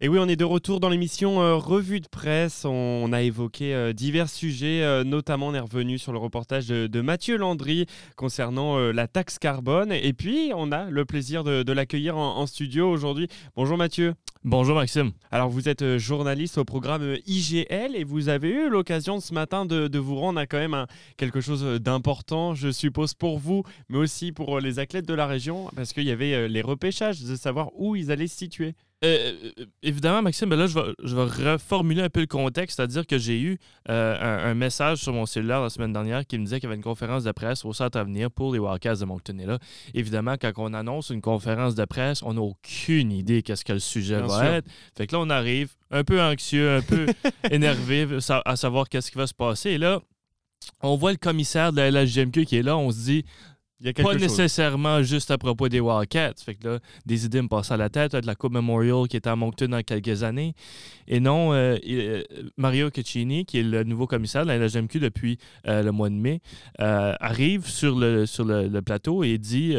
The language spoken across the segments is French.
Et oui, on est de retour dans l'émission euh, Revue de presse. On, a évoqué euh, divers sujets, euh, notamment on est revenu sur le reportage de, Mathieu Landry concernant la taxe carbone. Et puis, on a le plaisir de, l'accueillir en, studio aujourd'hui. Bonjour Mathieu. Bonjour Maxime. Alors, vous êtes journaliste au programme IGL et vous avez eu l'occasion ce matin de, vous rendre à quand même quelque chose d'important, je suppose, pour vous, mais aussi pour les athlètes de la région, parce qu'il y avait les repêchages, de savoir où ils allaient se situer. Euh, euh, évidemment, Maxime, ben là, je vais, je vais, reformuler un peu le contexte, c'est-à-dire que j'ai eu euh, un, message sur mon cellulaire la semaine dernière qui me disait qu'il y avait une conférence de presse au Centre Avenir pour les Wildcats de Moncton. Et là, évidemment, quand on annonce une conférence de presse, on n'a aucune idée qu'est-ce que le sujet va être. Fait que là, on arrive un peu anxieux, un peu énervé à savoir qu'est-ce qui va se passer. Et là, on voit le commissaire de la LHGMQ qui est là, on se dit pas nécessairement juste à propos des Wildcats. Fait que là, des idées me passent à la tête. De la Coupe Memorial qui est à Moncton dans quelques années. Et non, euh, euh, Mario Caccini, qui est le nouveau commissaire de la LGMQ depuis euh, le mois de mai, arrive sur le, sur le plateau et dit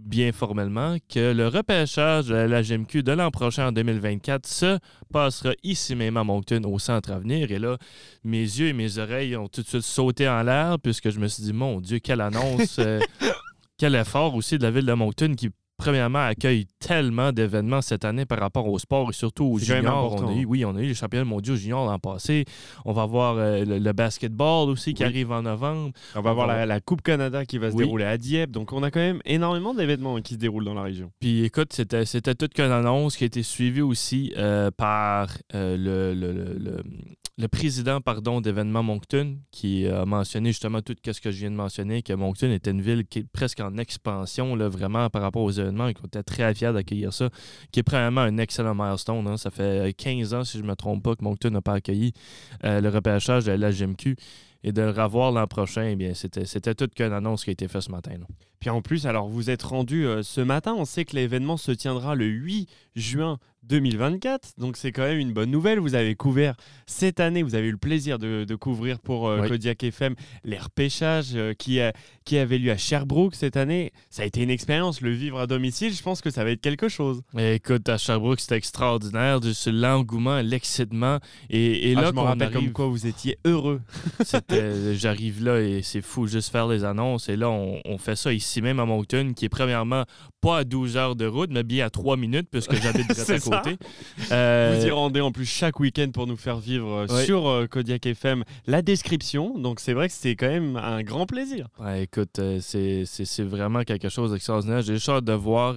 bien formellement que le repêchage de la GMQ de l'an prochain en 2024 se passera ici même à Moncton au centre à venir. Et là, mes yeux et mes oreilles ont tout de suite sauté en l'air puisque je me suis dit, mon Dieu, quelle annonce, euh, quel effort aussi de la ville de Moncton qui premièrement, accueille tellement d'événements cette année par rapport au sport et surtout aux juniors. On a eu, oui, on a eu les championnats mondiaux juniors l'an passé. On va voir euh, le, basketball aussi qui arrive en novembre. On va voir la, Coupe Canada qui va se dérouler à Dieppe. Donc, on a quand même énormément d'événements qui se déroulent dans la région. Puis, écoute, c'était, c'était toute qu'une annonce qui a été suivie aussi euh, par euh, le, le président pardon, d'événements Moncton, qui a mentionné justement tout ce que je viens de mentionner, que Moncton était une ville qui est presque en expansion, là, vraiment par rapport aux événements, et qu'on était très fiers d'accueillir ça, qui est premièrement un excellent milestone. Hein. Ça fait 15 ans, si je ne me trompe pas, que Moncton n'a pas accueilli euh, le repêchage de la GMQ. Et de le revoir l'an prochain, eh bien, c'était, c'était toute qu'une annonce qui a été faite ce matin. Puis en plus, alors vous êtes rendu euh, ce matin, on sait que l'événement se tiendra le 8 juin 2024. Donc c'est quand même une bonne nouvelle. Vous avez couvert cette année, vous avez eu le plaisir de, couvrir pour euh, Kodiak FM les repêchages euh, qui, qui avait lieu à Sherbrooke cette année. Ça a été une expérience, le vivre à domicile. Je pense que ça va être quelque chose. écoute, à Sherbrooke, c'était extraordinaire. L'engouement, l'excitement. Et, et ah, là, je me rappelle comme quoi vous étiez heureux. J'arrive là et c'est fou juste faire les annonces. Et là, on, on fait ça ici même à Moncton, qui est premièrement pas à 12 heures de route, mais bien à 3 minutes, puisque j'habite à côté. Euh, Vous y rendez en plus chaque week-end pour nous faire vivre euh, sur euh, Kodiak FM la description. Donc c'est vrai que c'est quand même un grand plaisir. Ouais, écoute, c'est vraiment quelque chose d'extraordinaire. J'ai hâte de voir,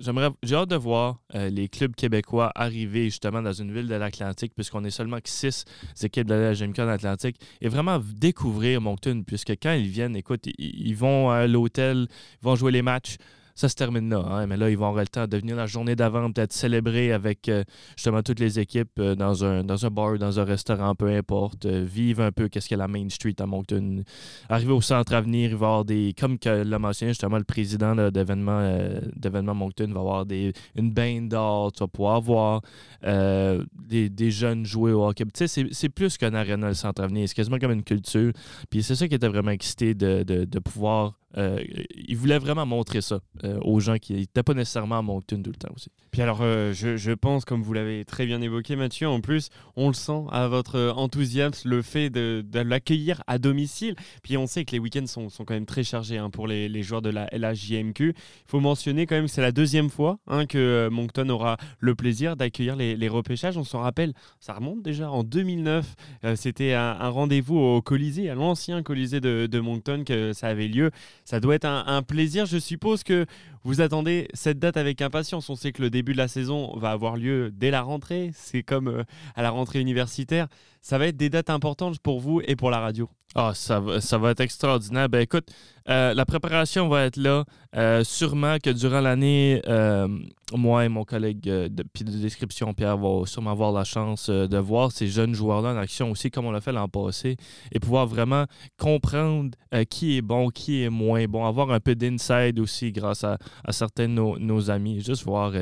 j'aimerais, j'ai hâte de voir les clubs québécois arriver justement dans une ville de l'Atlantique, puisqu'on est seulement que 6 équipes de la GMK en Atlantique, et vraiment découvrir Moncton, puisque quand ils viennent, écoute, ils vont à l'hôtel, ils vont jouer les matchs ça se termine là. Hein. Mais là, ils vont avoir le temps de venir la journée d'avant, peut-être célébrer avec euh, justement toutes les équipes euh, dans, un, dans un bar, dans un restaurant, peu importe. Euh, vivre un peu qu'est-ce a la Main Street à Moncton. Arriver au centre à venir, il va y avoir des. Comme que l'a mentionné justement le président d'événement Moncton, va avoir des, une bain d'or. Tu vas pouvoir voir des, des, jeunes jouer au hockey. Tu sais, c'est plus qu'un aréna, le centre à venir. C'est quasiment comme une culture. Puis c'est ça qui était vraiment excité de, de, de pouvoir il voulait vraiment montrer ça euh, aux gens qui n'étaient pas nécessairement à Moncton tout le temps aussi. Puis alors, euh, je, pense, comme vous l'avez très bien évoqué, Mathieu, en plus, on le sent à votre enthousiasme, le fait de, l'accueillir à domicile. Puis on sait que les week-ends sont, sont quand même très chargés hein, pour les, joueurs de la LHJMQ. Il faut mentionner quand même que c'est la deuxième fois hein, que Moncton aura le plaisir d'accueillir les, repêchages. On s'en rappelle, ça remonte déjà en 2009. C'était un, rendez-vous au Colisée, à l'ancien Colisée de Moncton, que ça avait lieu. Ça doit être un, plaisir. Je suppose que vous attendez cette date avec impatience. On sait que le début de la saison va avoir lieu dès la rentrée. C'est comme euh, à la rentrée universitaire. Ça va être des dates importantes pour vous et pour la radio. Ah, ça, va, ça va être extraordinaire. Ben écoute, euh, la préparation va être là. Euh, sûrement que durant l'année, euh, moi et mon collègue de, de description, Pierre, va sûrement avoir la chance de voir ces jeunes joueurs-là en action aussi, comme on l'a fait l'an passé, et pouvoir vraiment comprendre qui est bon, qui est moins bon, avoir un peu d'inside aussi grâce à, certains de nos, amis. Juste voir,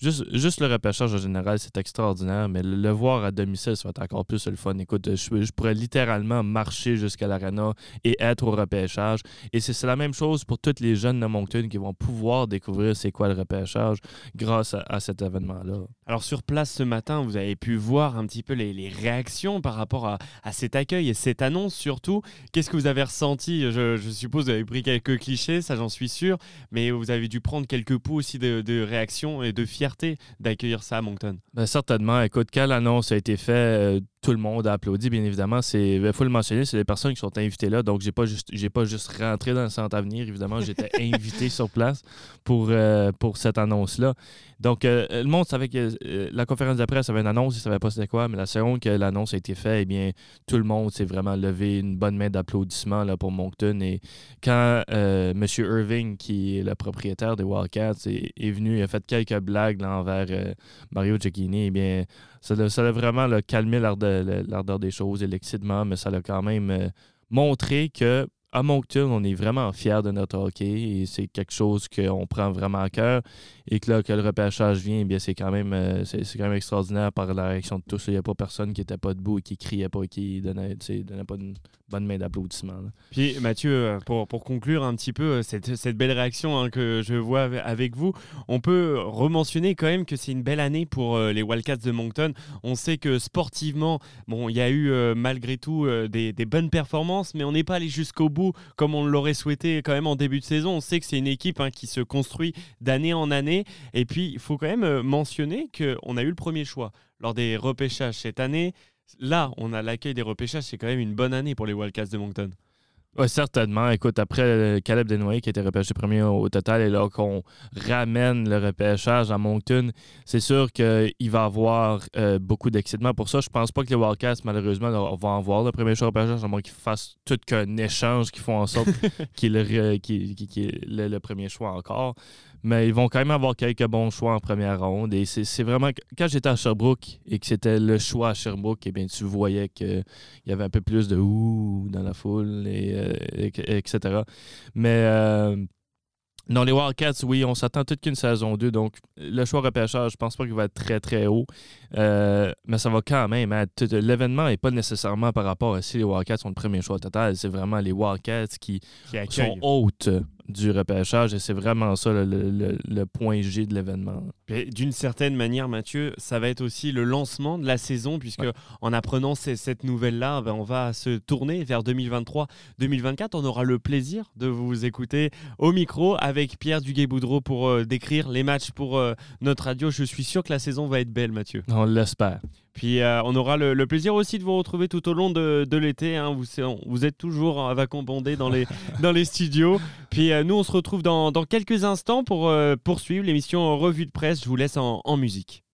juste, juste le repêchage en général, c'est extraordinaire, mais le, voir à domicile, ça va être encore plus le Écoute, je, je pourrais littéralement marcher jusqu'à l'arena et être au repêchage. Et c'est la même chose pour tous les jeunes de Moncton qui vont pouvoir découvrir c'est quoi le repêchage grâce à, cet événement-là. Alors sur place ce matin, vous avez pu voir un petit peu les, réactions par rapport à, cet accueil et cette annonce surtout. Qu'est-ce que vous avez ressenti? Je, suppose que vous avez pris quelques clichés, ça j'en suis sûr, mais vous avez dû prendre quelques poux aussi de, réactions et de fierté d'accueillir ça à Moncton. Ben, certainement. Écoute, quand l'annonce a été faite, euh, tout le monde a applaudi, bien évidemment. Il faut le mentionner, c'est les personnes qui sont invitées là. Donc, j'ai pas juste j'ai pas juste rentré dans le centre avenir. Évidemment, j'étais invité sur place pour, euh, pour cette annonce-là. Donc, euh, le monde savait que la conférence de presse avait une annonce, il ne savait pas c'était quoi, mais la seconde que l'annonce a été faite, eh bien, tout le monde s'est vraiment levé une bonne main d'applaudissement pour Moncton. Et quand M. Irving, qui est le propriétaire des Wildcats, est, venu, il a fait quelques blagues envers Mario Cecchini, eh bien, ça a, vraiment calmé l'ardeur des choses et l'excitement, mais ça a quand même montré que à Moncton, on est vraiment fiers de notre hockey et c'est quelque chose qu'on prend vraiment à cœur. Et que là, que le repêchage vient, eh bien c'est quand même euh, c'est, quand même extraordinaire par la réaction de tous. Il n'y a pas personne qui n'était pas debout et qui criait pas et qui donnait, donnait pas une bonne main d'applaudissement. Puis Mathieu, euh, pour, pour, conclure un petit peu euh, cette, cette belle réaction hein, que je vois avec vous, on peut rementionner quand même que c'est une belle année pour les Wildcats de Moncton. On sait que sportivement, bon, il y a eu malgré tout des, des bonnes performances, mais on n'est pas allé jusqu'au bout comme on l'aurait souhaité quand même en début de saison. On sait que c'est une équipe hein, qui se construit d'année en année. Et puis, il faut quand même euh, mentionner qu'on a eu le premier choix lors des repêchages cette année. Là, on a l'accueil des repêchages. C'est quand même une bonne année pour les Wildcats de Moncton. Oui, certainement. Écoute, après euh, Caleb Desnoyers qui a été repêché premier au, total et là qu'on ramène le repêchage à Moncton, c'est sûr qu'il va avoir euh, beaucoup d'excitement pour ça. Je pense pas que les Wildcats, malheureusement, vont avoir le premier choix repêchage, à moins qu'ils fassent tout qu'un échange qui font en sorte qu'il ait le premier choix encore. Mais ils vont quand même avoir quelques bons choix en première ronde. Et c'est vraiment. Quand j'étais à Sherbrooke et que c'était le choix à Sherbrooke, eh bien, tu voyais qu'il y avait un peu plus de ouh dans la foule, et, euh, etc. Mais. Euh, dans les Wildcats, oui, on s'attend toute qu'une saison 2. Donc, le choix repêchage, je pense pas qu'il va être très, très haut. Euh, mais ça va quand même L'événement n'est pas nécessairement par rapport à si les Wildcats sont le premier choix total. C'est vraiment les Wildcats qui, qui sont hautes du repêchage et c'est vraiment ça le, point G de l'événement. D'une certaine manière, Mathieu, ça va être aussi le lancement de la saison puisque en apprenant cette nouvelle-là, ben, on va se tourner vers 2023-2024. On aura le plaisir de vous écouter au micro avec Pierre Duguay-Boudreau pour euh, décrire les matchs pour euh, notre radio. Je suis sûr que la saison va être belle, Mathieu. On l'espère. Puis euh, on aura le, plaisir aussi de vous retrouver tout au long de, l'été. Hein. Vous, vous, êtes toujours à bondé dans les, dans les studios. Puis euh, nous, on se retrouve dans, quelques instants pour euh, poursuivre l'émission Revue de presse. Je vous laisse en musique.